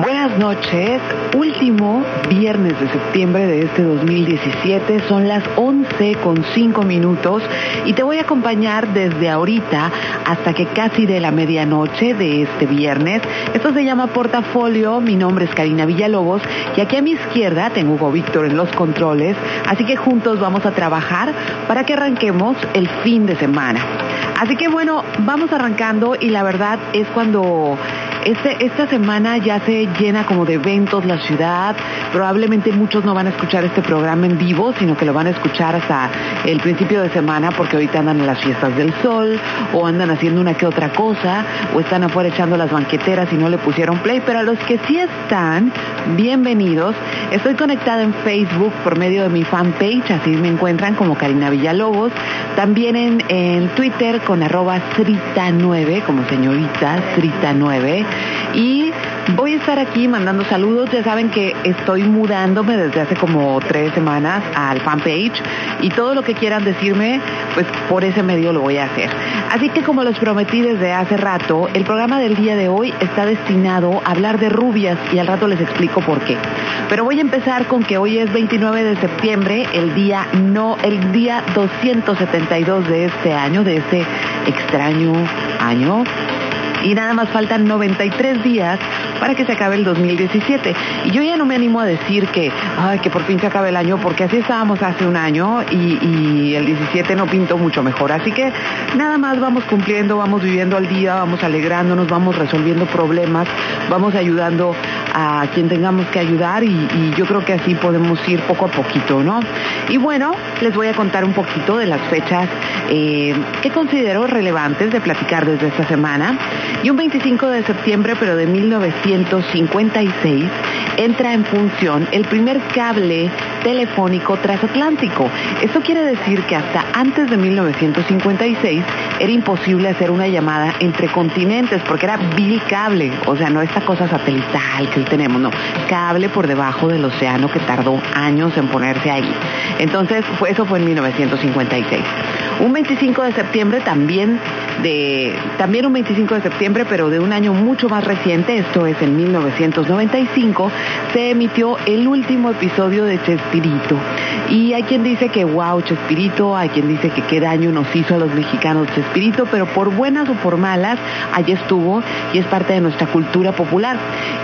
Buenas noches, último viernes de septiembre de este 2017, son las 11 con 5 minutos. Y te voy a acompañar desde ahorita hasta que casi de la medianoche de este viernes. Esto se llama Portafolio, mi nombre es Karina Villalobos. Y aquí a mi izquierda tengo Hugo Víctor en los controles, así que juntos vamos a trabajar para que arranquemos el fin de semana. Así que bueno, vamos arrancando. Y la verdad es cuando este, esta semana ya se llena como de eventos la ciudad. Probablemente muchos no van a escuchar este programa en vivo, sino que lo van a escuchar hasta el principio de semana porque ahorita andan en las fiestas del sol o andan haciendo una que otra cosa o están afuera echando las banqueteras y no le pusieron play. Pero a los que sí están, bienvenidos. Estoy conectada en Facebook por medio de mi fanpage, así me encuentran como Karina Villalobos. También en, Twitter con arroba Srita9, como señorita Srita9. Y voy a estar aquí mandando saludos. Ya saben que estoy mudándome desde hace como tres semanas al fanpage y todo lo que quieran decirme, pues por ese medio lo voy a hacer. Así que como les prometí desde hace rato, el programa del día de hoy está destinado a hablar de rubias y al rato les explico por qué. Pero voy a empezar con que hoy es 29 de septiembre, el día no, el día 272 de este año, de este extraño año y nada más faltan 93 días para que se acabe el 2017. Y yo ya no me animo a decir que, que por fin se acabe el año, porque así estábamos hace un año y, el 17 no pintó mucho mejor. Así que nada más vamos cumpliendo, vamos viviendo al día, vamos alegrándonos, vamos resolviendo problemas, vamos ayudando a quien tengamos que ayudar y, yo creo que así podemos ir poco a poquito, ¿no? Y bueno, les voy a contar un poquito de las fechas eh, que considero relevantes de platicar desde esta semana. Y un 25 de septiembre, pero de 1956, entra en función el primer cable telefónico transatlántico. Esto quiere decir que hasta antes de 1956 era imposible hacer una llamada entre continentes porque era cable, o sea, no esta cosa satelital que tenemos, no, cable por debajo del océano que tardó años en ponerse ahí. Entonces, eso fue en 1956. Un 25 de septiembre también de también un 25 de septiembre, pero de un año mucho más reciente, esto es en 1995, se emitió el último episodio de Chespirito. Y hay quien dice que wow, Chespirito, hay quien dice que qué daño nos hizo a los mexicanos Chespirito, pero por buenas o por malas, allí estuvo y es parte de nuestra cultura popular.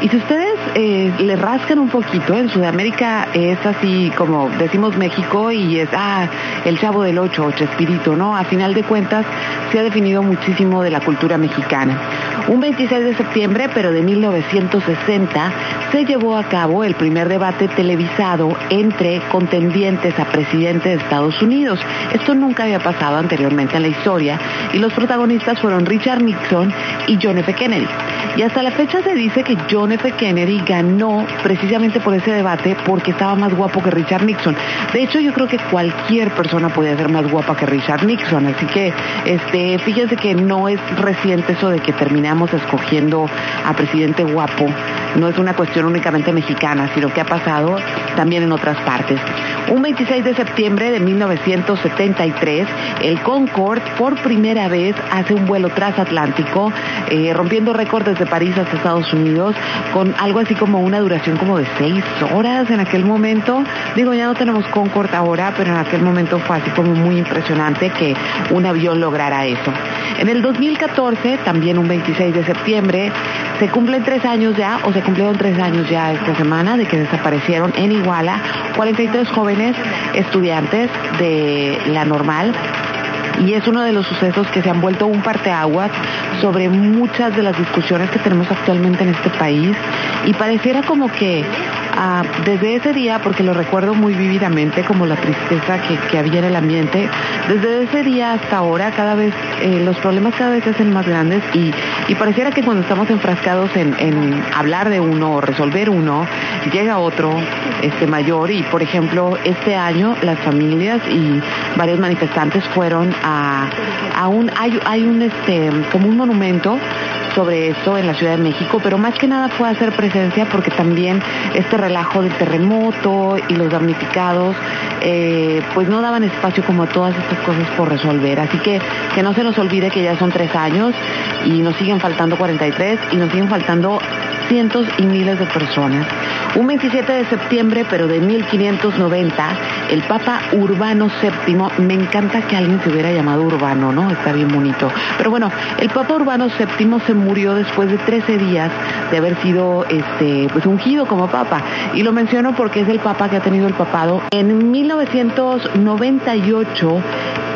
Y si ustedes eh, le rascan un poquito, en Sudamérica es así como decimos México y es, ah, el chavo del ocho, o Chespirito, ¿no? A final de cuentas se ha definido muchísimo de la cultura mexicana. Un 26 de septiembre, pero de 1960, se llevó a cabo el primer debate televisado entre contendientes a presidente de Estados Unidos. Esto nunca había pasado anteriormente en la historia y los protagonistas fueron Richard Nixon y John F. Kennedy. Y hasta la fecha se dice que John F. Kennedy ganó precisamente por ese debate porque estaba más guapo que Richard Nixon. De hecho, yo creo que cualquier persona podía ser más guapa que Richard Nixon, así que este, fíjense que no es reciente eso de que terminamos escogiendo a presidente guapo. No es una cuestión únicamente mexicana, sino que ha pasado también en otras partes. Un 26 de septiembre de 1973, el Concorde por primera vez hace un vuelo transatlántico, eh, rompiendo récords desde París hasta Estados Unidos, con algo así como una duración como de seis horas en aquel momento. Digo, ya no tenemos Concorde ahora, pero en aquel momento fue así como muy impresionante que un avión lograra eso. En el 2014, también un 26 de septiembre, se cumplen tres años ya, o se cumplieron tres años ya esta semana de que desaparecieron en Iguala 43 jóvenes estudiantes de la normal y es uno de los sucesos que se han vuelto un parteaguas sobre muchas de las discusiones que tenemos actualmente en este país. Y pareciera como que Ah, desde ese día, porque lo recuerdo muy vívidamente, como la tristeza que, había en el ambiente, desde ese día hasta ahora, cada vez, eh, los problemas cada vez se hacen más grandes y, pareciera que cuando estamos enfrascados en, hablar de uno o resolver uno, llega otro este mayor. Y, por ejemplo, este año las familias y varios manifestantes fueron a, un, hay un, este, como un monumento sobre eso en la Ciudad de México, pero más que nada fue hacer presencia porque también este relajo del terremoto y los damnificados, eh, pues no daban espacio como todas estas cosas por resolver. Así que que no se nos olvide que ya son tres años y nos siguen faltando 43 y nos siguen faltando cientos y miles de personas. Un 27 de septiembre, pero de 1590, el Papa Urbano VII, me encanta que alguien se hubiera llamado Urbano, ¿no? Está bien bonito. Pero bueno, el Papa Urbano VII se murió después de 13 días de haber sido este, pues ungido como Papa. Y lo menciono porque es el Papa que ha tenido el papado. En 1998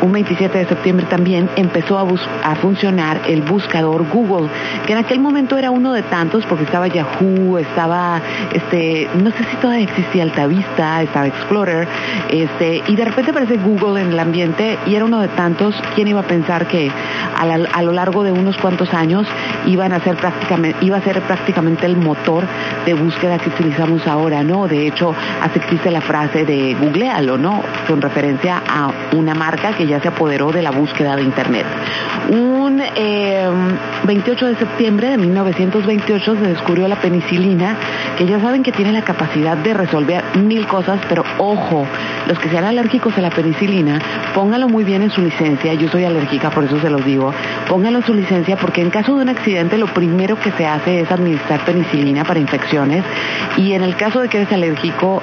un 27 de septiembre también empezó a, a, funcionar el buscador Google, que en aquel momento era uno de tantos porque estaba Yahoo, estaba, este, no sé si todavía existía Altavista, estaba Explorer, este, y de repente aparece Google en el ambiente y era uno de tantos. ¿Quién iba a pensar que a, lo largo de unos cuantos años iban a ser prácticamente, iba a ser prácticamente el motor de búsqueda que utilizamos ahora, ¿no? De hecho, hasta existe la frase de googlealo, ¿no? Con referencia a una marca que ya se apoderó de la búsqueda de Internet. Un 28 em, de septiembre de 1928 se descubrió la penicilina, que ya saben que tiene la capacidad de resolver mil cosas, pero ojo, los que sean alérgicos a la penicilina, pónganlo muy bien en su licencia, yo soy alérgica, por eso se los digo, pónganlo en su licencia porque en caso de un accidente lo primero que se hace es administrar penicilina para infecciones. Y en el caso de que eres alérgico,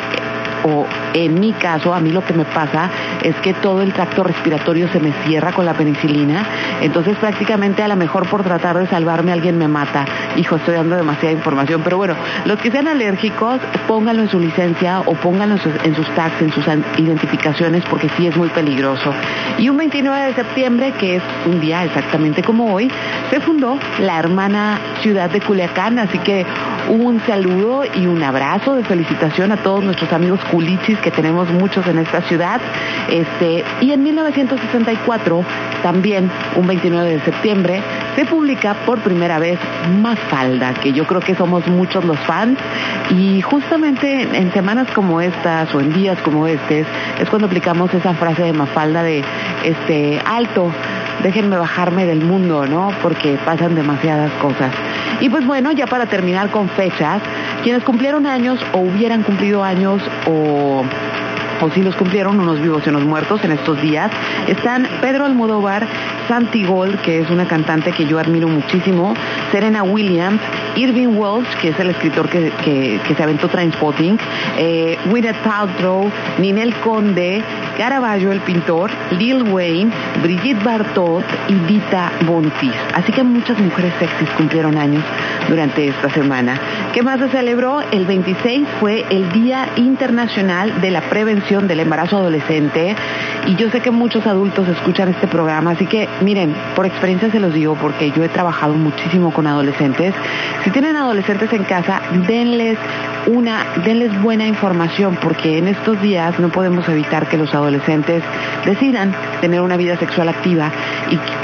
o en mi caso, a mí lo que me pasa es que todo el tracto respiratorio se me cierra con la penicilina, entonces prácticamente a lo mejor por tratar de salvarme alguien me mata. Hijo, estoy dando demasiada información, pero bueno, los que sean alérgicos, pónganlo en su licencia o pónganlo en sus, tags, en sus identificaciones, porque sí es muy peligroso. Y un 29 de septiembre, que es un día exactamente como hoy, se fundó la hermana ciudad de Culiacán, así que un saludo y un abrazo de felicitación a todos nuestros amigos culichis que tenemos muchos en esta ciudad. Este, y en 1964, también un 29 de septiembre, se publica por primera vez Mafalda, que yo creo que somos muchos los fans. Y justamente en semanas como estas o en días como este es cuando aplicamos esa frase de Mafalda de este alto déjenme bajarme del mundo, ¿no? Porque pasan demasiadas cosas. Y pues bueno, ya para terminar con fechas, quienes cumplieron años o hubieran cumplido años o o si los cumplieron unos vivos y unos muertos en estos días, están Pedro Almodóvar, Santi Gold, que es una cantante que yo admiro muchísimo, Serena Williams, Irving Welsh, que es el escritor que, que, se aventó Trainspotting, eh, Gwyneth Paltrow, Ninel Conde, Caravaggio el pintor, Lil Wayne, Brigitte Bartot y Dita Bontis. Así que muchas mujeres sexys cumplieron años durante esta semana. ¿Qué más se celebró? El 26 fue el Día Internacional de la Prevención del Embarazo Adolescente y yo sé que muchos adultos escuchan este programa, así que miren, por experiencia se los digo porque yo he trabajado muchísimo con adolescentes. Si tienen adolescentes en casa, denles una, denles buena información porque en estos días no podemos evitar que los adolescentes decidan tener una vida sexual activa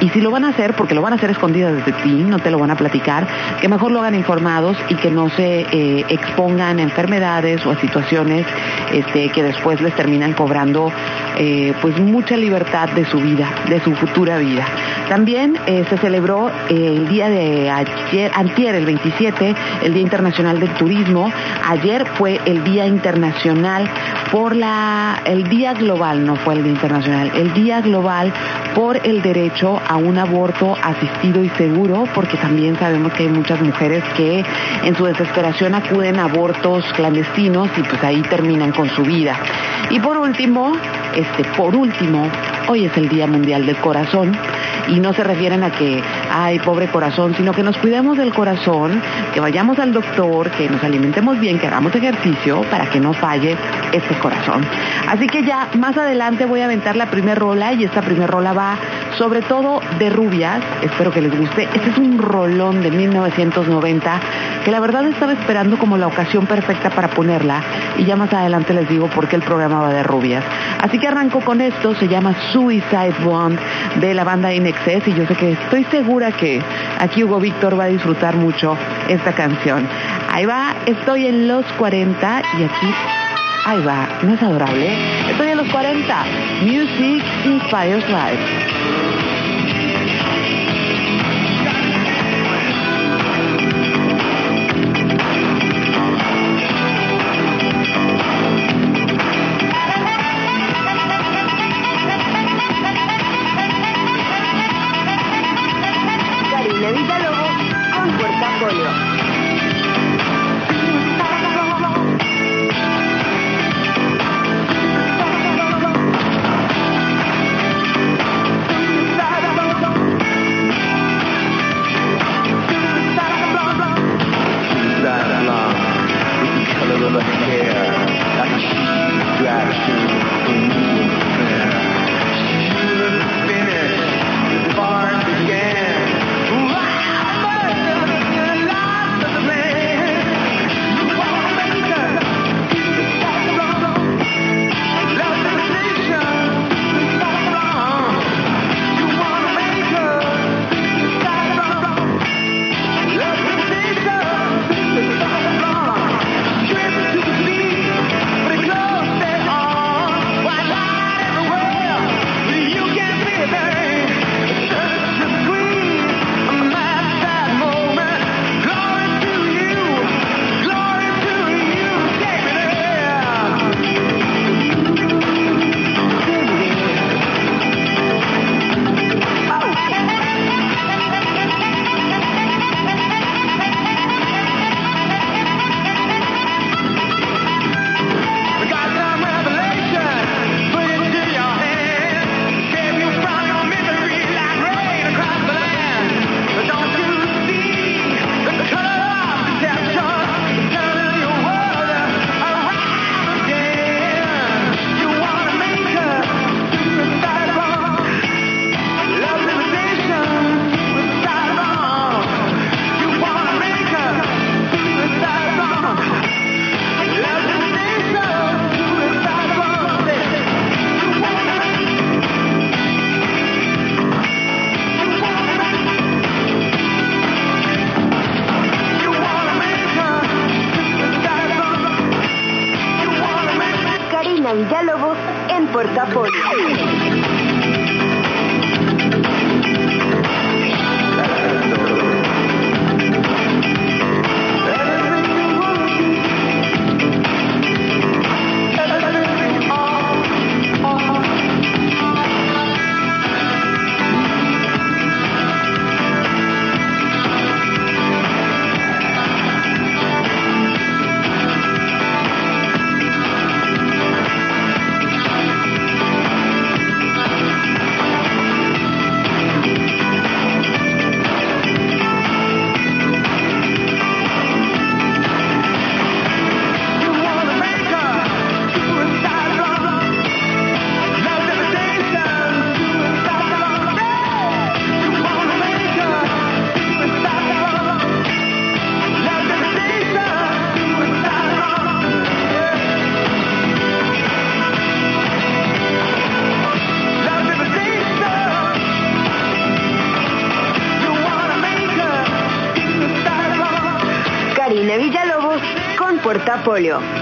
y, si lo van a hacer, porque lo van a hacer escondidas desde ti, no te lo van a platicar, que mejor lo hagan informados y que no se eh, expongan a enfermedades o a situaciones este, que después les terminan cobrando eh, pues mucha libertad de su vida, de su futura vida. También eh, se celebró el día de ayer, antier, el 27, el Día Internacional del Turismo. Ayer fue el Día Internacional por la, el Día Global, no fue el Día Internacional, el Día Global por el derecho a un aborto asistido y seguro, porque también sabemos que hay muchas mujeres que en su desesperación acuden a abortos clandestinos y pues ahí terminan con su vida. Y por último, este, por último, hoy es el Día Mundial del Corazón y no se refieren a que ay, pobre corazón, sino que nos cuidemos del corazón, que vayamos al doctor, que nos alimentemos bien, que hagamos ejercicio para que no falle este corazón. Así que ya más adelante voy a aventar la primer rola y esta primer rola va sobre todo de rubias, espero que les guste. Este es un rolón de 1990 que la verdad estaba esperando como la ocasión perfecta para ponerla y ya más adelante les digo por qué el programa va de rubias. Así que arranco con esto, se llama Suicide One de la banda In Excess y yo sé que estoy segura que aquí Hugo Víctor va a disfrutar mucho esta canción. Ahí va, estoy en los 40 y aquí Ahí va, ¿no es adorable? Estoy en los 40. Music Inspires Life. portafolio. Y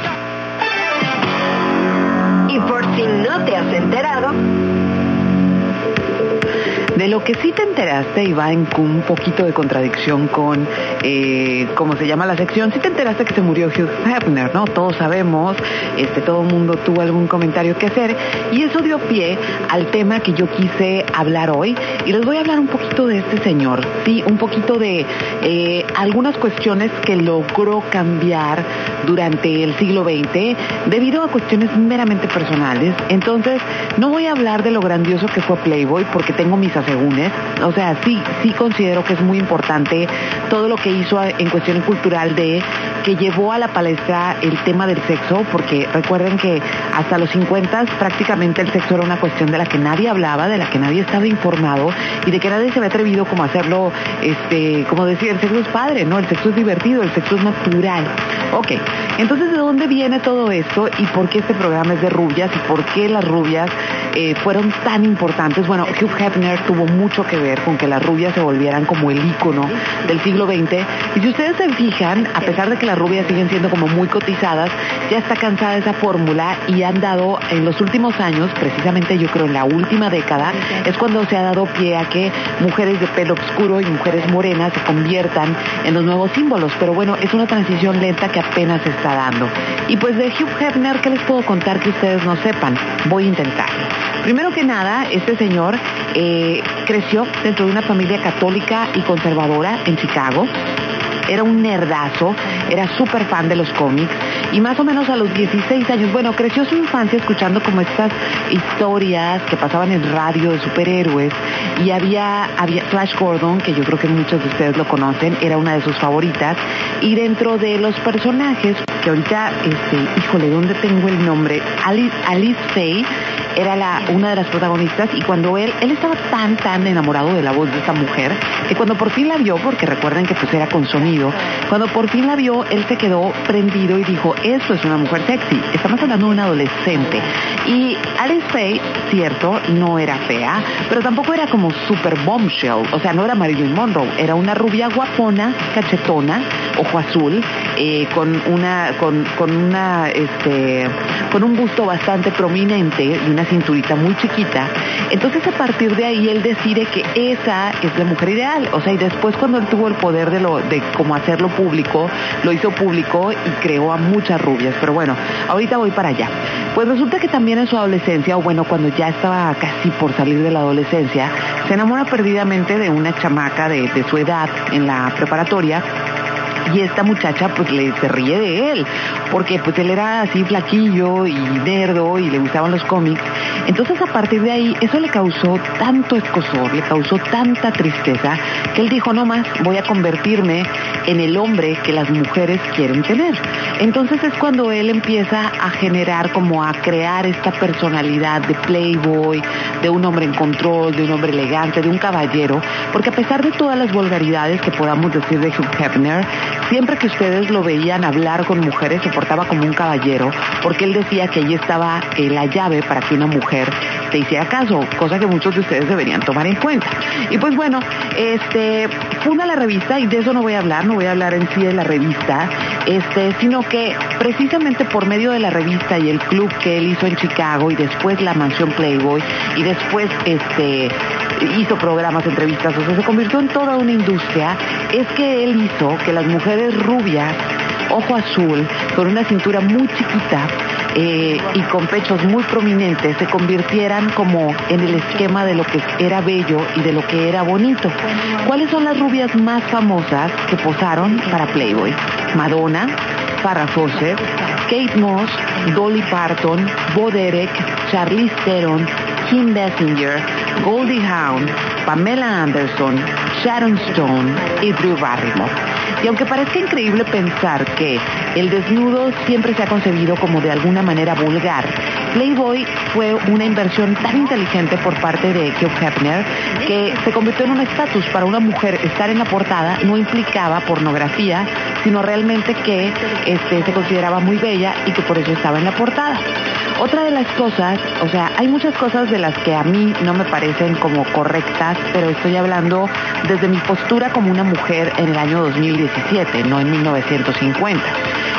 y va en un poquito de contradicción con eh, cómo se llama la sección, sí te enteraste que se murió Hugh Hefner, ¿no? Todos sabemos, este, todo el mundo tuvo algún comentario que hacer y eso dio pie al tema que yo quise hablar hoy y les voy a hablar un poquito de este señor, sí, un poquito de eh, algunas cuestiones que logró cambiar durante el siglo XX debido a cuestiones meramente personales. Entonces, no voy a hablar de lo grandioso que fue Playboy porque tengo mis asegúnes. O sea, sí, sí considero que es muy importante todo lo que hizo en cuestión cultural de que llevó a la palestra el tema del sexo, porque recuerden que hasta los 50 prácticamente el sexo era una cuestión de la que nadie hablaba, de la que nadie estaba informado y de que nadie se había atrevido como a hacerlo, este, como decía, el sexo es padre, ¿no? El sexo es divertido, el sexo es natural. Ok, entonces ¿de dónde viene todo esto y por qué este programa es de rubias y por qué las rubias eh, fueron tan importantes? Bueno, Hugh Hefner tuvo mucho que ver con que las rubias se volvieran como el ícono del siglo XX. Y si ustedes se fijan, a pesar de que las rubias siguen siendo como muy cotizadas, ya está cansada esa fórmula y han dado en los últimos años, precisamente yo creo en la última década, es cuando se ha dado pie a que mujeres de pelo oscuro y mujeres morenas se conviertan en los nuevos símbolos. Pero bueno, es una transición lenta que apenas se está dando. Y pues de Hugh Hefner, ¿qué les puedo contar que ustedes no sepan? Voy a intentarlo. Primero que nada, este señor eh, creció dentro de una familia católica y conservadora en Chicago era un nerdazo, era súper fan de los cómics y más o menos a los 16 años, bueno, creció su infancia escuchando como estas historias que pasaban en radio de superhéroes y había, había Flash Gordon, que yo creo que muchos de ustedes lo conocen, era una de sus favoritas y dentro de los personajes, que ahorita, este, híjole, ¿dónde tengo el nombre? Alice, Alice Faye era la, una de las protagonistas y cuando él, él estaba tan, tan enamorado de la voz de esta mujer que cuando por fin la vio, porque recuerden que pues era con sonido, cuando por fin la vio, él se quedó prendido y dijo, esto es una mujer sexy, estamos hablando de una adolescente. Y Alice Faye, cierto, no era fea, pero tampoco era como super bombshell, o sea, no era Marilyn Monroe, era una rubia guapona, cachetona, ojo azul, eh, con una, con, con una, este, con un busto bastante prominente y una cinturita muy chiquita. Entonces a partir de ahí él decide que esa es la mujer ideal. O sea, y después cuando él tuvo el poder de lo, de cómo hacerlo público, lo hizo público y creó a muchas rubias. Pero bueno, ahorita voy para allá. Pues resulta que también en su adolescencia, o bueno, cuando ya estaba casi por salir de la adolescencia, se enamora perdidamente de una chamaca de, de su edad en la preparatoria y esta muchacha pues le se ríe de él, porque pues él era así flaquillo y nerdo y le gustaban los cómics. Entonces a partir de ahí eso le causó tanto escosor, le causó tanta tristeza, que él dijo, no más, voy a convertirme en el hombre que las mujeres quieren tener. Entonces es cuando él empieza a generar como a crear esta personalidad de playboy, de un hombre en control, de un hombre elegante, de un caballero, porque a pesar de todas las vulgaridades que podamos decir de Hugh Hefner, Siempre que ustedes lo veían hablar con mujeres se portaba como un caballero, porque él decía que allí estaba la llave para que una mujer te hiciera caso, cosa que muchos de ustedes deberían tomar en cuenta. Y pues bueno, este funda la revista y de eso no voy a hablar, no voy a hablar en sí de la revista, este, sino que precisamente por medio de la revista y el club que él hizo en Chicago y después la mansión Playboy y después este hizo programas, entrevistas, o sea, se convirtió en toda una industria, es que él hizo que las mujeres rubias, ojo azul, con una cintura muy chiquita, eh, y con pechos muy prominentes se convirtieran como en el esquema de lo que era bello y de lo que era bonito. ¿Cuáles son las rubias más famosas que posaron para Playboy? Madonna, Farrah Fawcett, Kate Moss, Dolly Parton, Bo Derek, Charlize Theron, Kim Basinger, Goldie Hawn, Pamela Anderson, Sharon Stone y Drew Barrymore. Y aunque parezca increíble pensar que el desnudo siempre se ha concebido como de alguna manera vulgar, Playboy fue una inversión tan inteligente por parte de Hugh Hefner que se convirtió en un estatus para una mujer estar en la portada no implicaba pornografía, sino realmente que este, se consideraba muy bella y que por eso estaba en la portada. Otra de las cosas, o sea, hay muchas cosas de las que a mí no me parecen como correctas, pero estoy hablando desde mi postura como una mujer en el año 2017, no en 1950.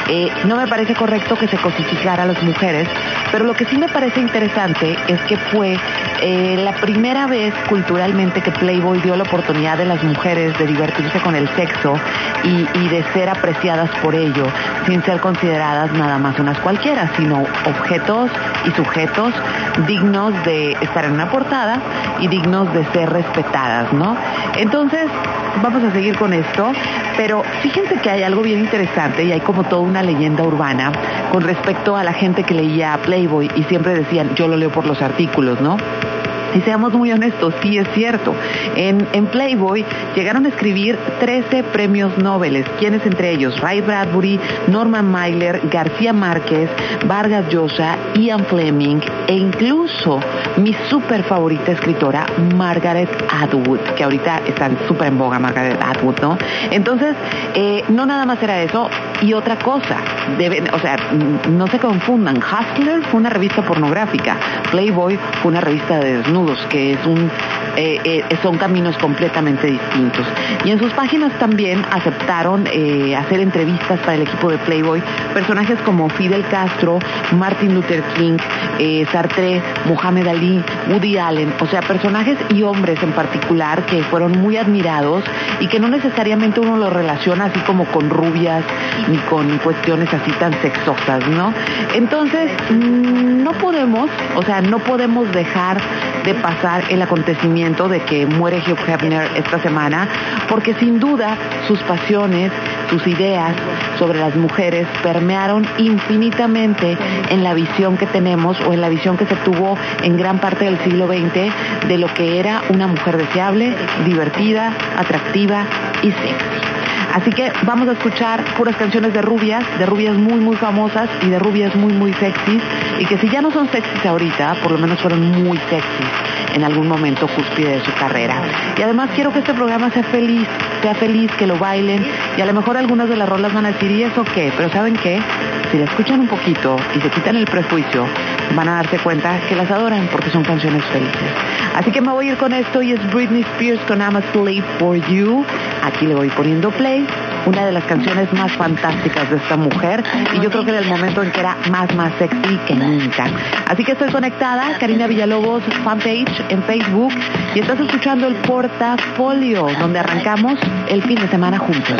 Eh, no me parece correcto que se cosificara a las mujeres, pero lo que sí me parece interesante es que fue eh, la primera vez culturalmente que Playboy dio la oportunidad de las mujeres de divertirse con el sexo y, y de ser apreciadas por ello, sin ser consideradas nada más unas cualquiera, sino objetos y sujetos dignos de estar en una portada y dignos de ser respetadas, ¿no? Entonces, vamos a seguir con esto, pero fíjense que hay algo bien interesante y hay como toda una leyenda urbana con respecto a la gente que leía Playboy y siempre decían, yo lo leo por los artículos, ¿no? Y seamos muy honestos, sí es cierto. En, en, Playboy llegaron a escribir 13 premios Nobel. ¿Quiénes entre ellos? Ray Bradbury, Norman Mailer, García Márquez, Vargas Llosa, Ian Fleming e incluso mi súper favorita escritora, Margaret Atwood, que ahorita está súper en boga Margaret Atwood, ¿no? Entonces, eh, no nada más era eso, y otra cosa, deben, o sea, no se confundan, Hustler fue una revista pornográfica, Playboy fue una revista de desnudos, que es un, eh, eh, son caminos completamente distintos. Y en sus páginas también aceptaron hacer entrevistas para el equipo de Playboy, personajes como Fidel Castro, Martin Luther King, Sartre, Muhammad Ali, Woody Allen, o sea, personajes y hombres en particular que fueron muy admirados y que no necesariamente uno lo relaciona así como con rubias ni con cuestiones así tan sexosas, ¿no? Entonces, mm, no podemos, o sea, no podemos dejar de pasar el acontecimiento de que muere Hugh Hefner esta semana, porque sin duda sus pasiones, sus ideas sobre las mujeres permearon infinitamente en la visión que tenemos o en la visión que se tuvo en gran parte del siglo XX de lo que era una mujer deseable, divertida, atractiva y sexy. Así que vamos a escuchar puras canciones de rubias, de rubias muy, muy famosas y de rubias muy, muy sexys. Y que si ya no son sexys ahorita, por lo menos fueron muy sexys en algún momento cúspide de su carrera. Y además quiero que este programa sea feliz, sea feliz, que lo bailen. Y a lo mejor algunas de las rolas van a decir, ¿y eso qué? Pero ¿saben qué? Si la escuchan un poquito y se quitan el prejuicio, van a darse cuenta que las adoran porque son canciones felices. Así que me voy a ir con esto y es Britney Spears con I'm a Slave for You. Aquí le voy poniendo play una de las canciones más fantásticas de esta mujer y yo creo que en el momento en que era más, más sexy que nunca. Así que estoy conectada, Karina Villalobos fanpage en Facebook y estás escuchando el portafolio donde arrancamos el fin de semana juntos.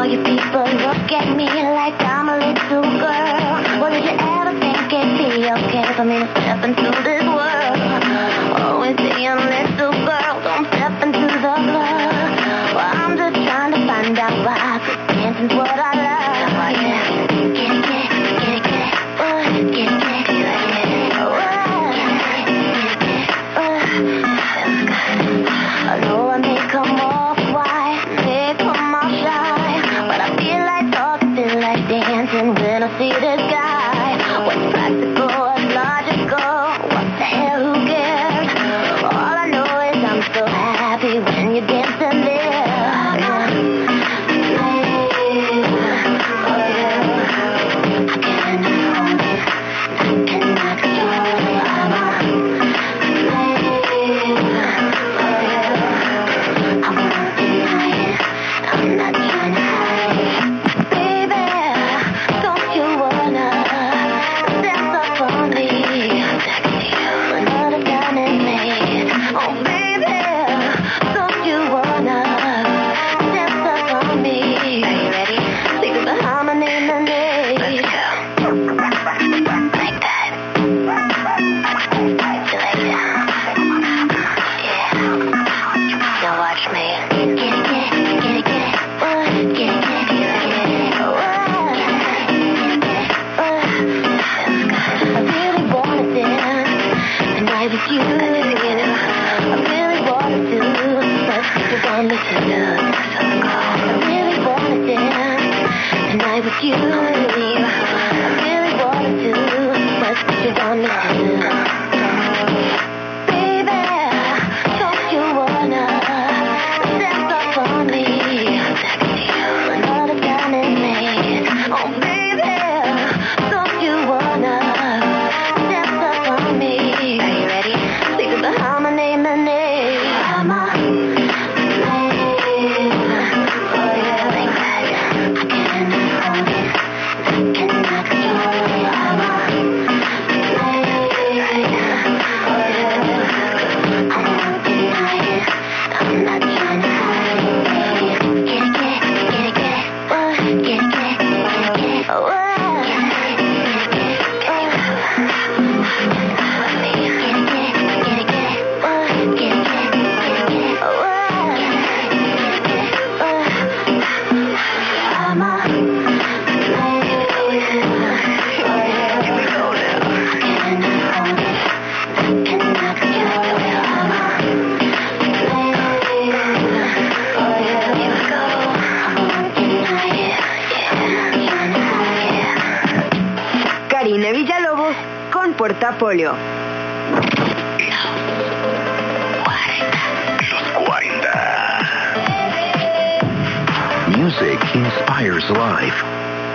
All you people look at me like I'm a little girl. What did you ever think it'd be okay for me to step into this world? Always being a little girl, don't step into the club. Well, I'm just trying to find out why. Dancing's what I love. Oh, yeah. Get it, get it, get it, get it. Get it, get it, when I see this Los 40. Music inspires life.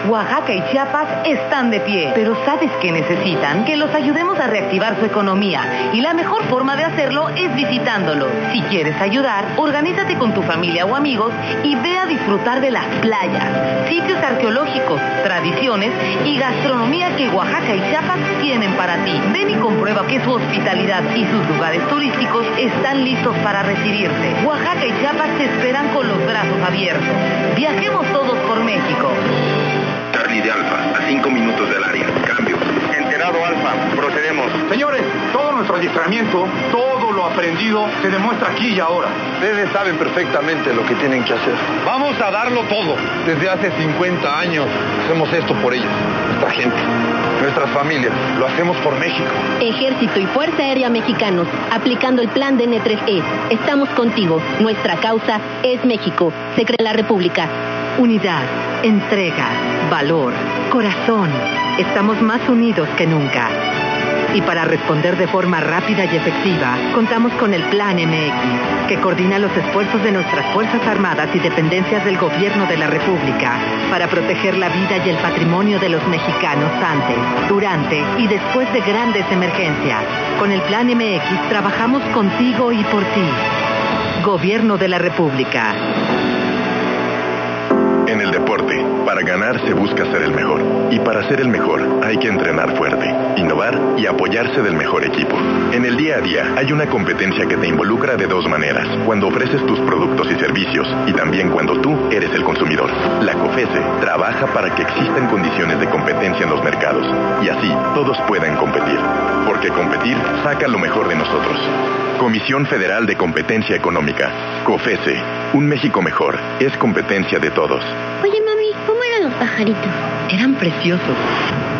Oaxaca y Chiapas están de pie, pero ¿sabes qué necesitan? Que los ayudemos a reactivar su economía y la mejor forma de hacerlo es visitándolos. Si quieres ayudar, organízate con tu familia o amigos y ve a disfrutar de las playas, sitios arqueológicos, tradiciones y gastronomía que Oaxaca y Chiapas tienen para ti. Ven y comprueba que su hospitalidad y sus lugares turísticos están listos para recibirte. Oaxaca y Chiapas te esperan con los brazos abiertos. Viajemos todos por México. Charlie de Alfa, a cinco minutos del área. Cambio. Enterado Alfa, procedemos. Señores, todo nuestro adiestramiento, todo lo aprendido, se demuestra aquí y ahora. Ustedes saben perfectamente lo que tienen que hacer. Vamos a darlo todo. Desde hace 50 años hacemos esto por ellos, nuestra gente, nuestras familias. Lo hacemos por México. Ejército y Fuerza Aérea Mexicanos, aplicando el plan de N3E. Estamos contigo. Nuestra causa es México. Secre la República. Unidad, entrega, valor, corazón. Estamos más unidos que nunca. Y para responder de forma rápida y efectiva, contamos con el Plan MX, que coordina los esfuerzos de nuestras Fuerzas Armadas y dependencias del Gobierno de la República para proteger la vida y el patrimonio de los mexicanos antes, durante y después de grandes emergencias. Con el Plan MX trabajamos contigo y por ti. Gobierno de la República. Ganar se busca ser el mejor. Y para ser el mejor hay que entrenar fuerte, innovar y apoyarse del mejor equipo. En el día a día hay una competencia que te involucra de dos maneras. Cuando ofreces tus productos y servicios y también cuando tú eres el consumidor. La COFESE trabaja para que existan condiciones de competencia en los mercados y así todos puedan competir. Porque competir saca lo mejor de nosotros. Comisión Federal de Competencia Económica. COFESE. Un México mejor. Es competencia de todos. Oye, mami, ¿cómo eran los pajaritos? Eran preciosos.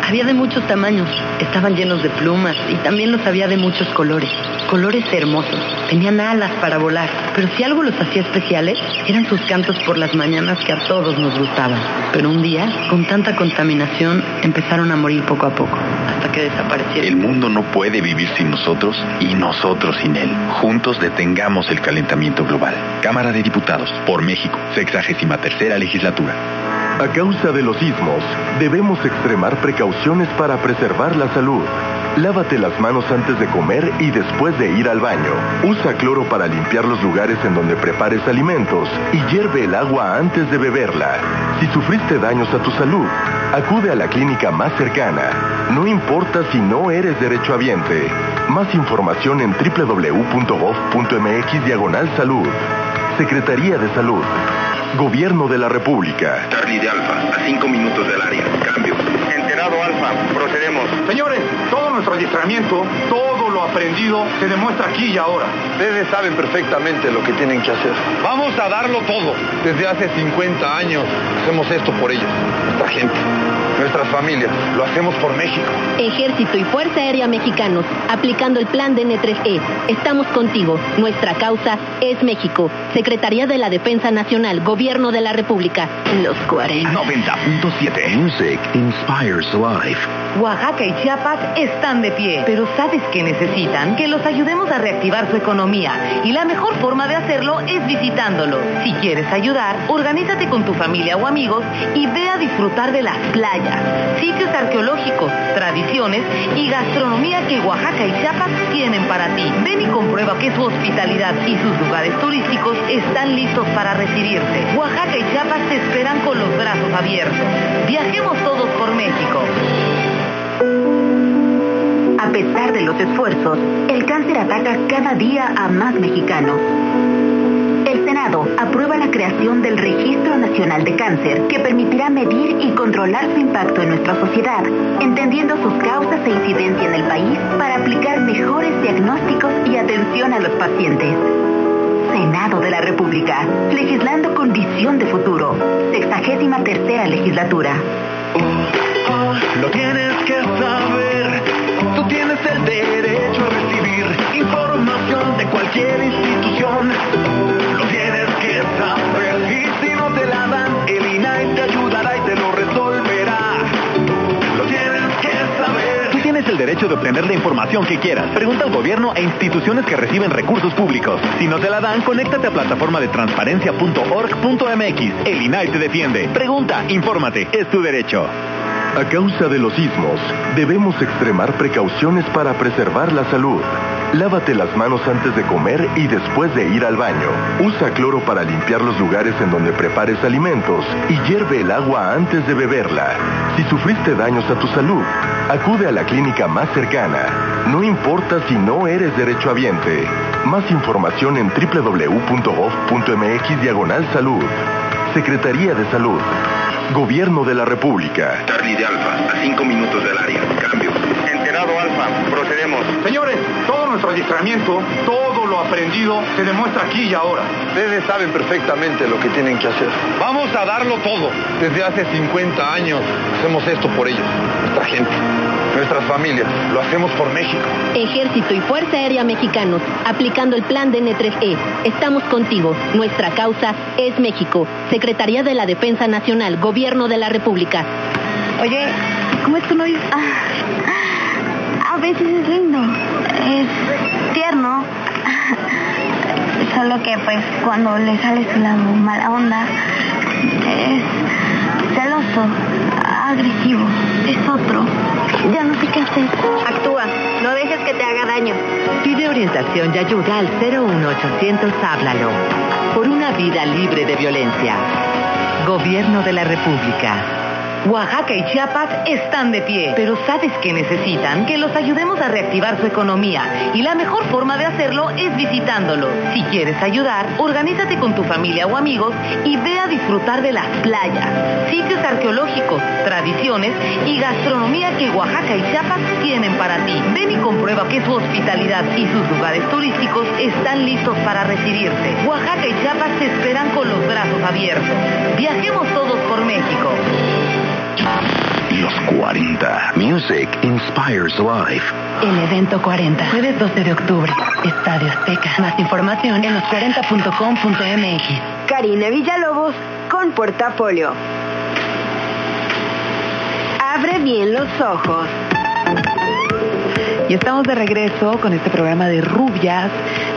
Había de muchos tamaños, estaban llenos de plumas y también los había de muchos colores. Colores hermosos. Tenían alas para volar. Pero si algo los hacía especiales, eran sus cantos por las mañanas que a todos nos gustaban. Pero un día, con tanta contaminación, empezaron a morir poco a poco, hasta que desaparecieron. El mundo no puede vivir sin nosotros y nosotros sin él. Juntos detengamos el calentamiento global. Cámara de Diputados, por México, sexagésima tercera legislatura. A causa de los sismos, debemos extremar precauciones para preservar la salud. Lávate las manos antes de comer y después de ir al baño. Usa cloro para limpiar los lugares en donde prepares alimentos y hierve el agua antes de beberla. Si sufriste daños a tu salud, acude a la clínica más cercana. No importa si no eres derechohabiente. Más información en www.gov.mx diagonal salud. Secretaría de Salud. Gobierno de la República. Charlie de Alfa, a cinco minutos del área. Cambio. Enterado Alfa, procedemos. Señores, todo nuestro adiestramiento, todo lo aprendido, se demuestra aquí y ahora. Ustedes saben perfectamente lo que tienen que hacer. Vamos a darlo todo. Desde hace 50 años hacemos esto por ellos, nuestra gente, nuestras familias. Lo hacemos por México. Ejército y Fuerza Aérea Mexicanos, aplicando el plan de N3E. Estamos contigo. Nuestra causa es México. Secretaría de la Defensa Nacional, Gobierno de la República. Los 40. 90.7 Music inspires life. Oaxaca y Chiapas están de pie, pero ¿sabes qué necesitan? Que los ayudemos a reactivar su economía y la mejor forma de hacerlo es visitándolos. Si quieres ayudar, organízate con tu familia o amigos y ve a disfrutar de las playas, sitios arqueológicos, tradiciones y gastronomía que Oaxaca y Chiapas tienen para ti. Ven y comprueba que su hospitalidad y sus lugares turísticos están listos para recibirte. Oaxaca y Chiapas te esperan con los brazos abiertos. Viajemos todos por México. A pesar de los esfuerzos, el cáncer ataca cada día a más mexicanos. Senado aprueba la creación del Registro Nacional de Cáncer, que permitirá medir y controlar su impacto en nuestra sociedad, entendiendo sus causas e incidencia en el país para aplicar mejores diagnósticos y atención a los pacientes. Senado de la República, legislando con visión de futuro. Sexagésima tercera legislatura. Lo tienes que saber, tú tienes el derecho a recibir información de cualquier institución. El INAI te ayudará y te lo resolverá. Lo tienes que saber. Tú tienes el derecho derecho de obtener la información que quieras. Pregunta al gobierno e instituciones que reciben recursos públicos. Si no te la dan, conéctate a plataforma de transparencia.org.mx. El INAI te defiende. Pregunta, infórmate, es tu derecho. A causa de los sismos, debemos extremar precauciones para preservar la salud. Lávate las manos antes de comer y después de ir al baño. Usa cloro para limpiar los lugares en donde prepares alimentos y hierve el agua antes de beberla. Si sufriste daños a tu salud, acude a la clínica más cercana. No importa si no eres derechohabiente. Más información en www.gov.mx diagonal salud. Secretaría de Salud. Gobierno de la República. Charlie de Alfa, a cinco minutos del área. Cambio. Señores, todo nuestro adiestramiento, todo lo aprendido se demuestra aquí y ahora. Ustedes saben perfectamente lo que tienen que hacer. Vamos a darlo todo. Desde hace 50 años hacemos esto por ellos, nuestra gente, nuestras familias. Lo hacemos por México. Ejército y Fuerza Aérea Mexicanos, aplicando el plan de N3E. Estamos contigo. Nuestra causa es México. Secretaría de la Defensa Nacional, Gobierno de la República. Oye, ¿cómo es que no? Ah, a veces es lindo, es tierno. Solo que pues cuando le sale su lado mala onda, es celoso, agresivo, es otro. Ya no sé qué hacer. Actúa, no dejes que te haga daño. Pide orientación y ayuda al 01800 Háblalo. Por una vida libre de violencia. Gobierno de la República. Oaxaca y Chiapas están de pie, pero ¿sabes qué necesitan? Que los ayudemos a reactivar su economía y la mejor forma de hacerlo es visitándolos. Si quieres ayudar, organízate con tu familia o amigos y ve a disfrutar de las playas, sitios arqueológicos, tradiciones y gastronomía que Oaxaca y Chiapas tienen para ti. Ven y comprueba que su hospitalidad y sus lugares turísticos están listos para recibirte. Oaxaca y Chiapas te esperan con los brazos abiertos. Viajemos todos por México. Los 40. Music inspires life. El evento 40. Jueves 12 de octubre. Estadio Azteca. Más información en los40.com.mx. Karina Villalobos con Portafolio. Abre bien los ojos. Y estamos de regreso con este programa de rubias,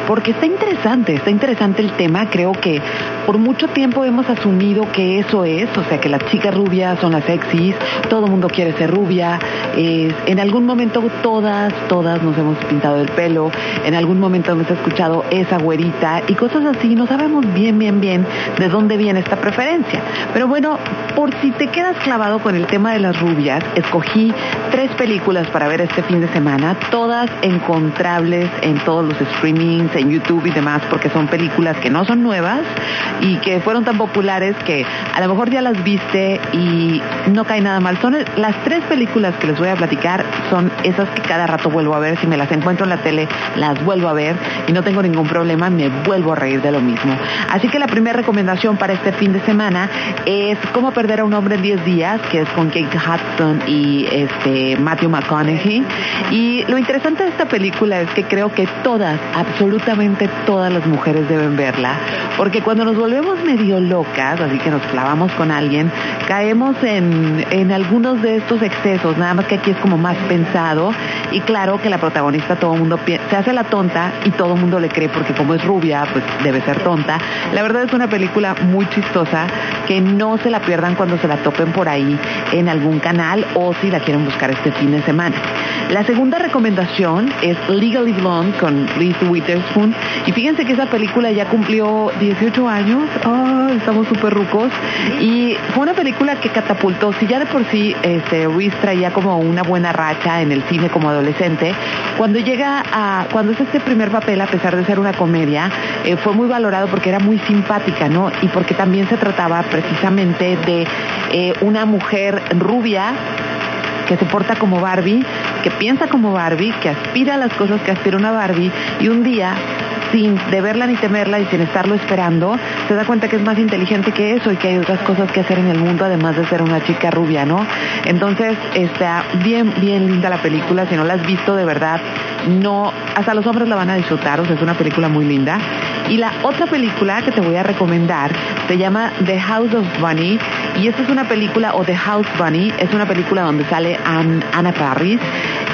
porque está interesante, está interesante el tema. Creo que por mucho tiempo hemos asumido que eso es, o sea, que las chicas rubias son las sexys, todo el mundo quiere ser rubia. en algún momento todas, todas nos hemos pintado el pelo, en algún momento hemos escuchado esa güerita y cosas así. No sabemos bien, bien, bien de dónde viene esta preferencia. Pero bueno, por si te quedas clavado con el tema de las rubias, escogí tres películas para ver este fin de semana, todas encontrables en todos los streamings, en YouTube y demás, porque son películas que no son nuevas y que fueron tan populares que a lo mejor ya las viste y no cae nada mal. Son las tres películas que les voy a platicar, son esas que cada rato vuelvo a ver, si me las encuentro en la tele, las vuelvo a ver y no tengo ningún problema, me vuelvo a reír de lo mismo. Así que la primera recomendación para este fin de semana es Cómo perder a un hombre en 10 días, que es con Kate Hudson y este Matthew McConaughey. Y lo interesante de esta película es que creo que todas, absolutamente todas las mujeres deben verla, porque cuando nos volvemos medio locas, así que nos clavamos con alguien, caemos en, en algunos de estos excesos, nada más que aquí es como más pensado y claro que la protagonista todo el mundo se hace la tonta y todo el mundo le cree porque como es rubia, pues debe ser tonta. La verdad es una película muy chistosa que no se la pierdan cuando se la topen por ahí en algún canal o si la quieren buscar este fin de semana. La segunda recomendación es Legally Blonde con Reese Witherspoon. Y fíjense que esa película ya cumplió 18 años, estamos súper rucos. Y fue una película que catapultó, si ya de por sí este, Reese traía como una buena racha en el cine como adolescente, cuando llega a, cuando es este primer papel, a pesar de ser una comedia, eh, fue muy valorado porque era muy simpática, ¿no? Y porque también se trataba precisamente de eh, una mujer rubia que se porta como Barbie, que piensa como Barbie, que aspira a las cosas que aspira una Barbie y un día sin deberla ni temerla y sin estarlo esperando, se da cuenta que es más inteligente que eso y que hay otras cosas que hacer en el mundo además de ser una chica rubia, ¿no? Entonces, está bien, bien linda la película, si no la has visto de verdad, no, hasta los hombres la van a disfrutar, o sea, es una película muy linda. Y la otra película que te voy a recomendar se llama The House of Bunny y esta es una película, o The House Bunny, es una película donde sale Ann- Anna Faris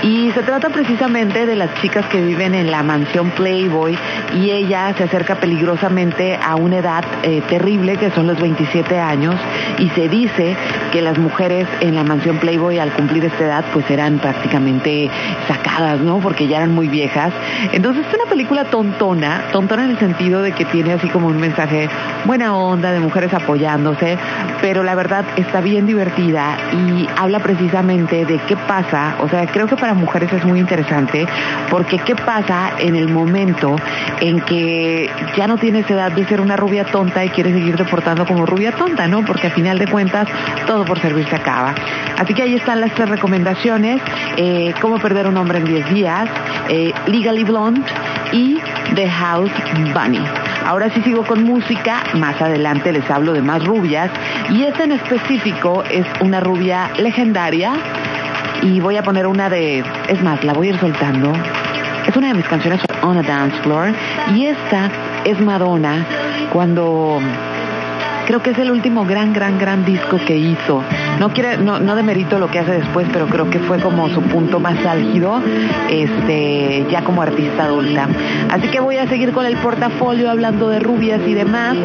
Y se trata precisamente de las chicas que viven en la mansión Playboy y ella se acerca peligrosamente a una edad eh, terrible que son los 27 años y se dice que las mujeres en la mansión Playboy al cumplir esta edad pues eran prácticamente sacadas, ¿no? Porque ya eran muy viejas. Entonces es una película tontona, tontona en el sentido de que tiene así como un mensaje buena onda de mujeres apoyándose, pero la verdad está bien divertida y habla precisamente de qué pasa, o sea, creo que para mujeres es muy interesante, porque qué pasa en el momento en que ya no tienes edad de ser una rubia tonta y quieres seguir deportando como rubia tonta, ¿no? Porque a final de cuentas todo por servir se acaba. Así que ahí están las tres recomendaciones, eh, cómo perder un hombre en 10 días, eh, Legally Blonde y The House Bunny. Ahora sí sigo con música, más adelante les hablo de más rubias y esta en específico es una rubia legendaria y voy a poner una de, es más, la voy a ir soltando. Una de mis canciones On a Dance Floor y esta es Madonna cuando creo que es el último gran, gran, gran disco que hizo. No quiere, no, no demerito lo que hace después, pero creo que fue como su punto más álgido, este, ya como artista adulta. Así que voy a seguir con el portafolio hablando de rubias y demás.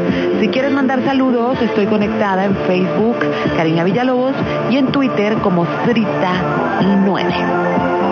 Si quieres mandar saludos, estoy conectada en Facebook, Karina Villalobos, y en Twitter como Strita9.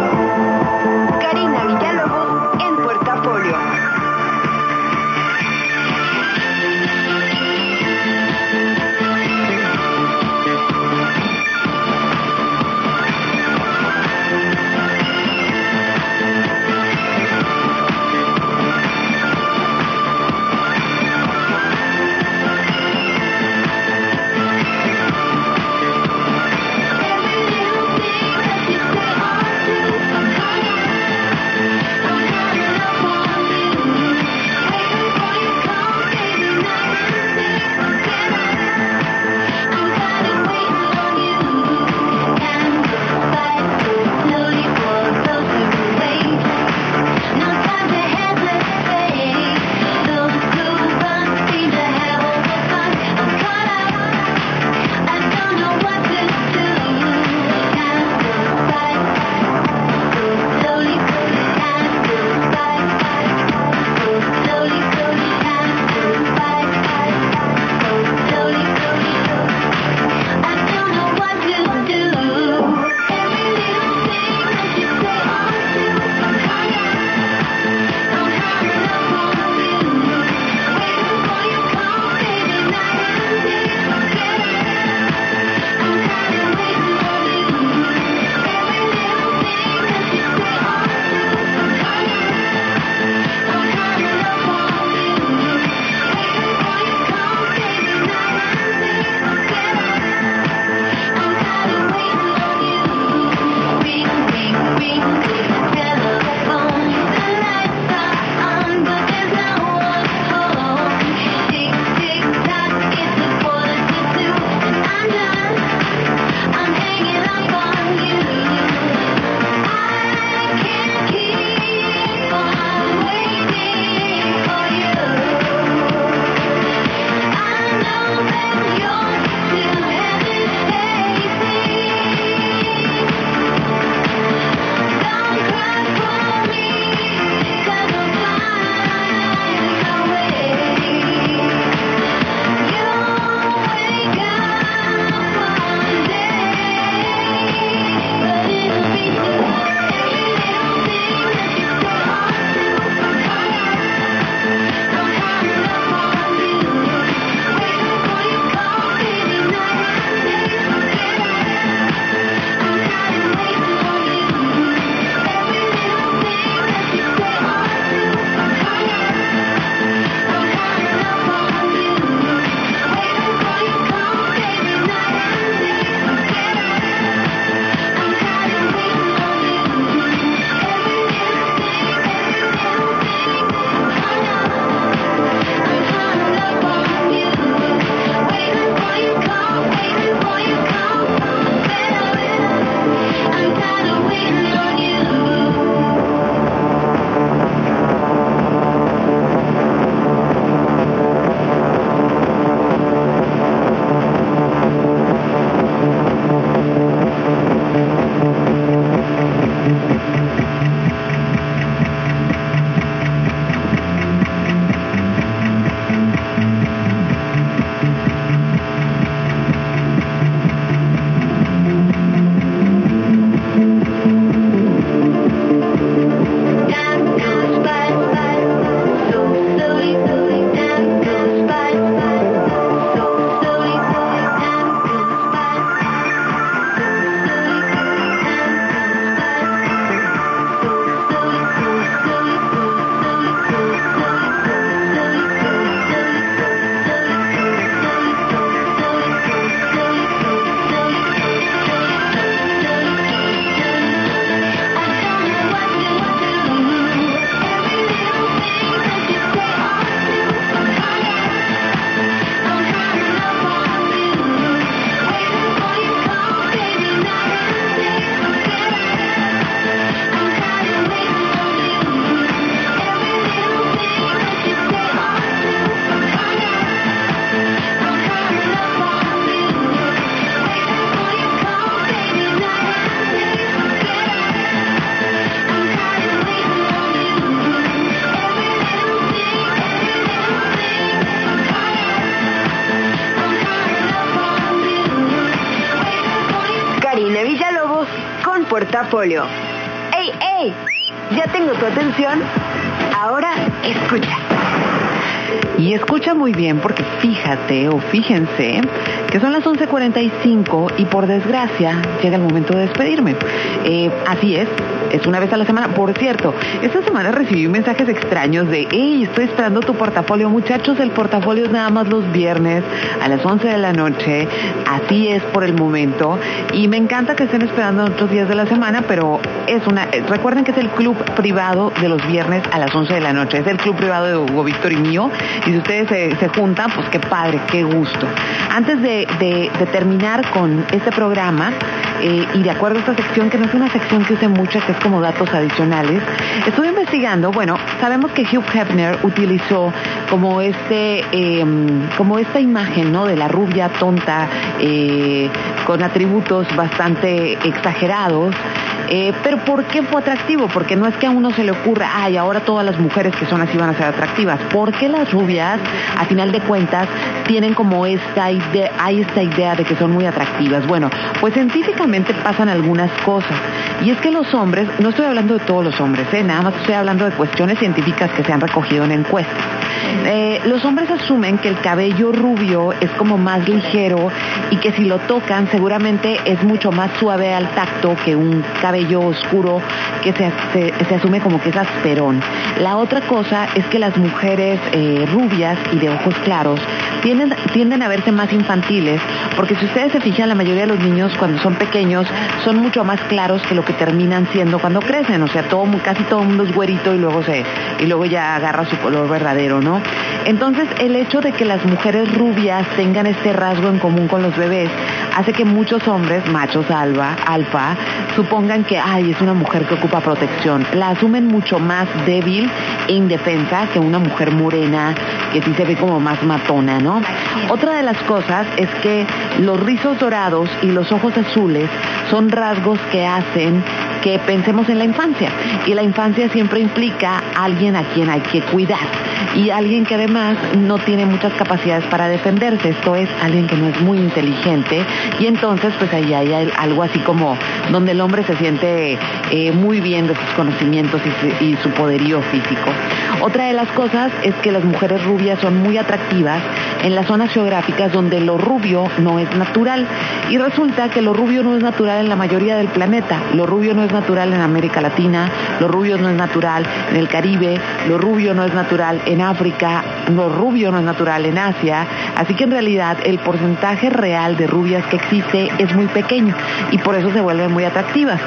Muy bien porque fíjate o fíjense que son las 11.45 y por desgracia llega el momento de despedirme. Eh, así es, es una vez a la semana. Por cierto, esta semana recibí mensajes extraños de, hey, estoy esperando tu portafolio. Muchachos, el portafolio es nada más los viernes a las 11 de la noche. Así es por el momento. Y me encanta que estén esperando otros días de la semana, pero es una, eh, recuerden que es el club privado de los viernes a las 11 de la noche. Es el club privado de Hugo Víctor y mío. Y si ustedes se, juntan, pues qué padre, qué gusto. Antes de, terminar con este programa, eh, y de acuerdo a esta sección, que no es una sección que use mucho, que es como datos adicionales, estuve investigando, bueno, sabemos que Hugh Hefner utilizó como este, em, como esta imagen, ¿no? De la rubia tonta, eh, con atributos bastante exagerados, eh, pero ¿por qué fue atractivo? Porque no es que a uno se le ocurra, ay, ahora todas las mujeres que son así van a ser atractivas. Porque las rubias, a final de cuentas, tienen como esta idea, hay esta idea de que son muy atractivas? Bueno, pues científicamente pasan algunas cosas. Y es que los hombres, no estoy hablando de todos los hombres, ¿eh? nada más estoy hablando de cuestiones científicas que se han recogido en encuestas. Eh, los hombres asumen que el cabello rubio es como más ligero y que si lo tocan seguramente es mucho más suave al tacto que un cabello oscuro que se, se, asume como que es asperón. La otra cosa es que las mujeres eh, rubias y de ojos claros tienden, tienden a verse más infantiles porque si ustedes se fijan la mayoría de los niños cuando son pequeños son mucho más claros que lo que terminan siendo cuando crecen, o sea, todo, casi todo el mundo es y luego se y luego ya agarra su color verdadero, ¿no? Entonces, el hecho de que las mujeres rubias tengan este rasgo en común con los bebés hace que muchos hombres, machos alfa, alfa, supongan que, ay, es una mujer que ocupa protección. La asumen mucho más débil e indefensa que una mujer morena que sí se ve como más matona, ¿no? Otra de las cosas es que los rizos dorados y los ojos azules son rasgos que hacen que pensemos en la infancia. Y la infancia siempre implica alguien a quien hay que cuidar. Y alguien que además no tiene muchas capacidades para defenderse. Esto es alguien que no es muy inteligente. Y entonces pues ahí hay algo así como donde el hombre se siente eh, muy bien de sus conocimientos y, su poderío físico. Otra de las cosas es que las mujeres rubias son muy atractivas en las zonas geográficas donde lo rubio no es natural. Y resulta que lo rubio no es natural en la mayoría del planeta. Lo rubio no en América Latina, lo rubio no es natural en el Caribe, lo rubio no es natural en África, lo rubio no es natural en Asia. Así que en realidad el porcentaje real de rubias que existe es muy pequeño y por eso se vuelven muy atractivas.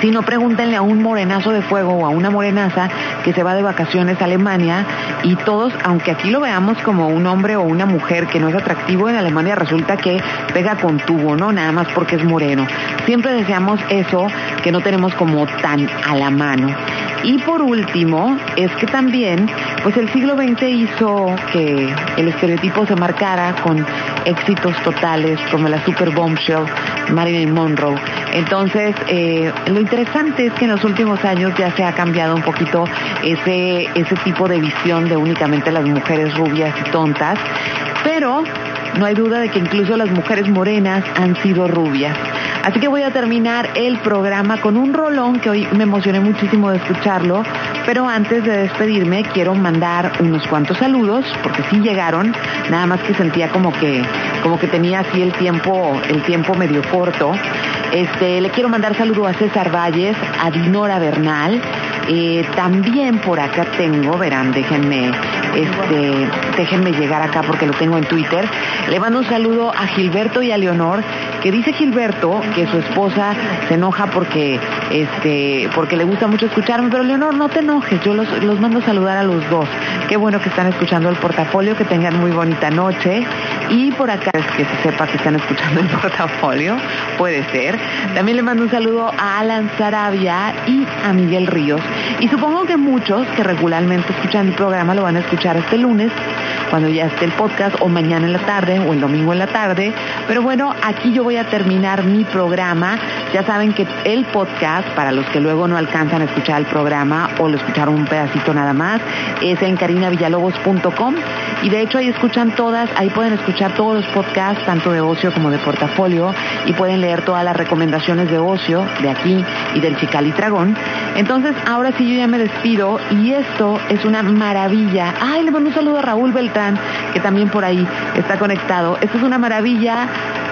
Si no, pregúntenle a un morenazo de fuego o a una morenaza que se va de vacaciones a Alemania y todos, aunque aquí lo veamos como un hombre o una mujer que no es atractivo, en Alemania resulta que pega con tubo, ¿no? Nada más porque es moreno. Siempre deseamos eso que no tenemos como tan a la mano. Y por último, es que también, pues el siglo XX hizo que el estereotipo se marcara con éxitos totales como la Super Bombshell, Marilyn Monroe. Entonces, eh, lo interesante es que en los últimos años ya se ha cambiado un poquito ese, ese tipo de visión de únicamente las mujeres rubias y tontas, pero no hay duda de que incluso las mujeres morenas han sido rubias. Así que voy a terminar el programa con un rolón que hoy me emocioné muchísimo de escucharlo, pero antes de despedirme quiero mandar unos cuantos saludos, porque sí llegaron, nada más que sentía como que, como que tenía así el tiempo, el tiempo medio corto. Este, le quiero mandar saludo a César Valles, a Dinora Bernal, eh, también por acá tengo, verán, déjenme, este, déjenme llegar acá porque lo tengo en Twitter. Le mando un saludo a Gilberto y a Leonor, que dice Gilberto que su esposa se enoja porque, este, porque le gusta mucho escucharme, pero Leonor, no te enojes, yo los, los mando a saludar a los dos. Qué bueno que están escuchando el portafolio, que tengan muy bonita noche. Y por acá que se sepa que están escuchando el portafolio, puede ser. También le mando un saludo a Alan Sarabia y a Miguel Ríos. Y supongo que muchos que regularmente escuchan el programa lo van a escuchar este lunes cuando ya esté el podcast o mañana en la tarde o el domingo en la tarde. Pero bueno, aquí yo voy a terminar mi programa. Ya saben que el podcast, para los que luego no alcanzan a escuchar el programa o lo escucharon un pedacito nada más, es en carinavillalobos.com y de hecho ahí escuchan todas, ahí pueden escuchar todos los podcasts, tanto de ocio como de portafolio y pueden leer todas las recomendaciones de ocio de aquí y del Chicali Tragón. Entonces, ahora sí yo ya me despido y esto es una maravilla. Ay, le mando un saludo a Raúl Beltrán, que también por ahí está conectado. Esto es una maravilla,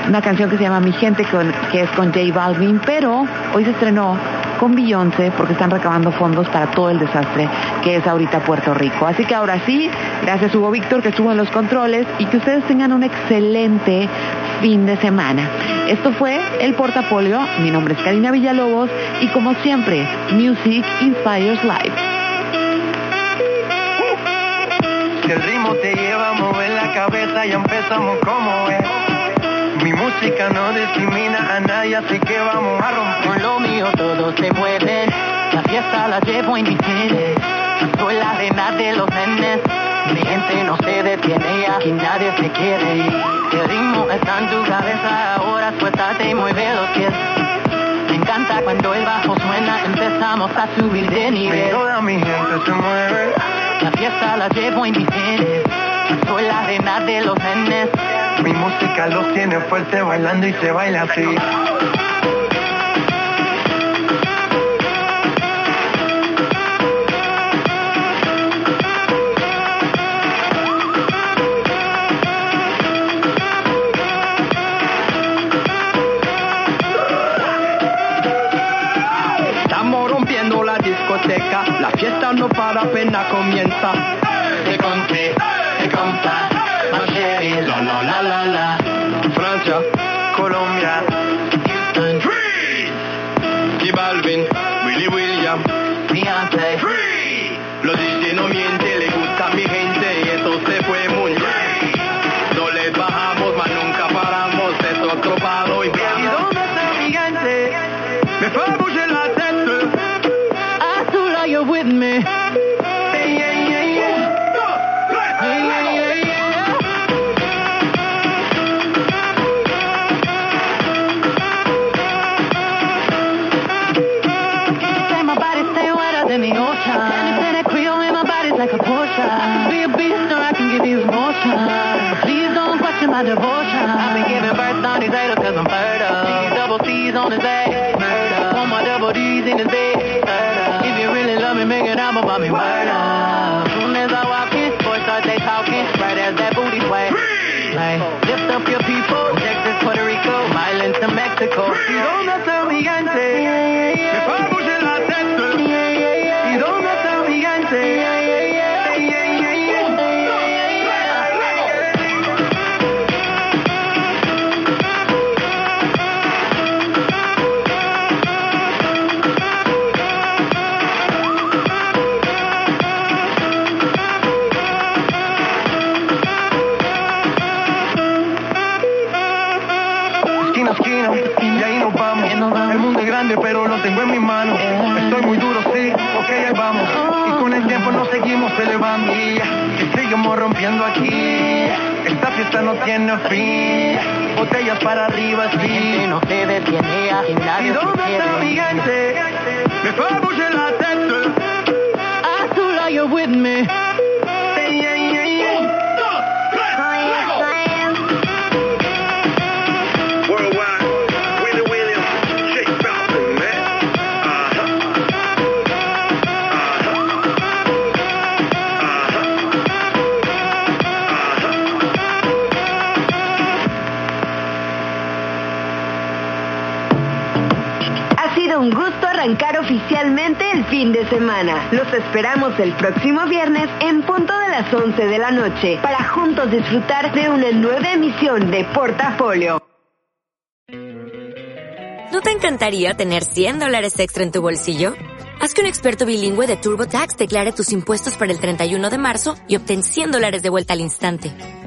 una canción que se llama Mi Gente, que es con J Balvin, pero hoy se estrenó con Beyoncé porque están recabando fondos para todo el desastre que es ahorita Puerto Rico. Así que ahora sí, gracias Hugo Víctor que estuvo en los controles y que ustedes tengan un excelente fin de semana. Esto fue El Portafolio, mi nombre es Karina Villalobos y como siempre, Music Inspires Life. El. Música no discrimina a nadie, así que vamos a romper. Con lo mío todo se mueve, la fiesta la llevo en mi tele. Soy la reina de los nenes, mi gente no se detiene y aquí nadie se quiere ir. El ritmo está en tu cabeza, ahora suéltate y mueve los pies. Me encanta cuando el bajo suena, empezamos a subir de nivel. Toda mi gente se mueve. La fiesta la llevo en mi genes, soy la reina de los nenes. Mi música los tiene fuerte bailando y se baila así. Estamos rompiendo la discoteca, la fiesta no para apenas comienza. Te conté, te Marchelli, la la la la la. Francia, Colombia, Houston, Freeze, J Balvin, Willy William, Beyoncé, Free. Los DJ no miente, don't seguimos elevando. Y seguimos rompiendo aquí. Esta fiesta no tiene fin. Botellas para arriba, sí. no se detiene, aquí nadie ¿Y dónde está mi gente? Me fue a la. Azul, are you with me? Semana. Los esperamos el próximo viernes en punto de las 11 de la noche para juntos disfrutar de una nueva emisión de Portafolio. ¿No te encantaría tener 100 dólares extra en tu bolsillo? Haz que un experto bilingüe de TurboTax declare tus impuestos para el 31 de marzo y obtén 100 dólares de vuelta al instante.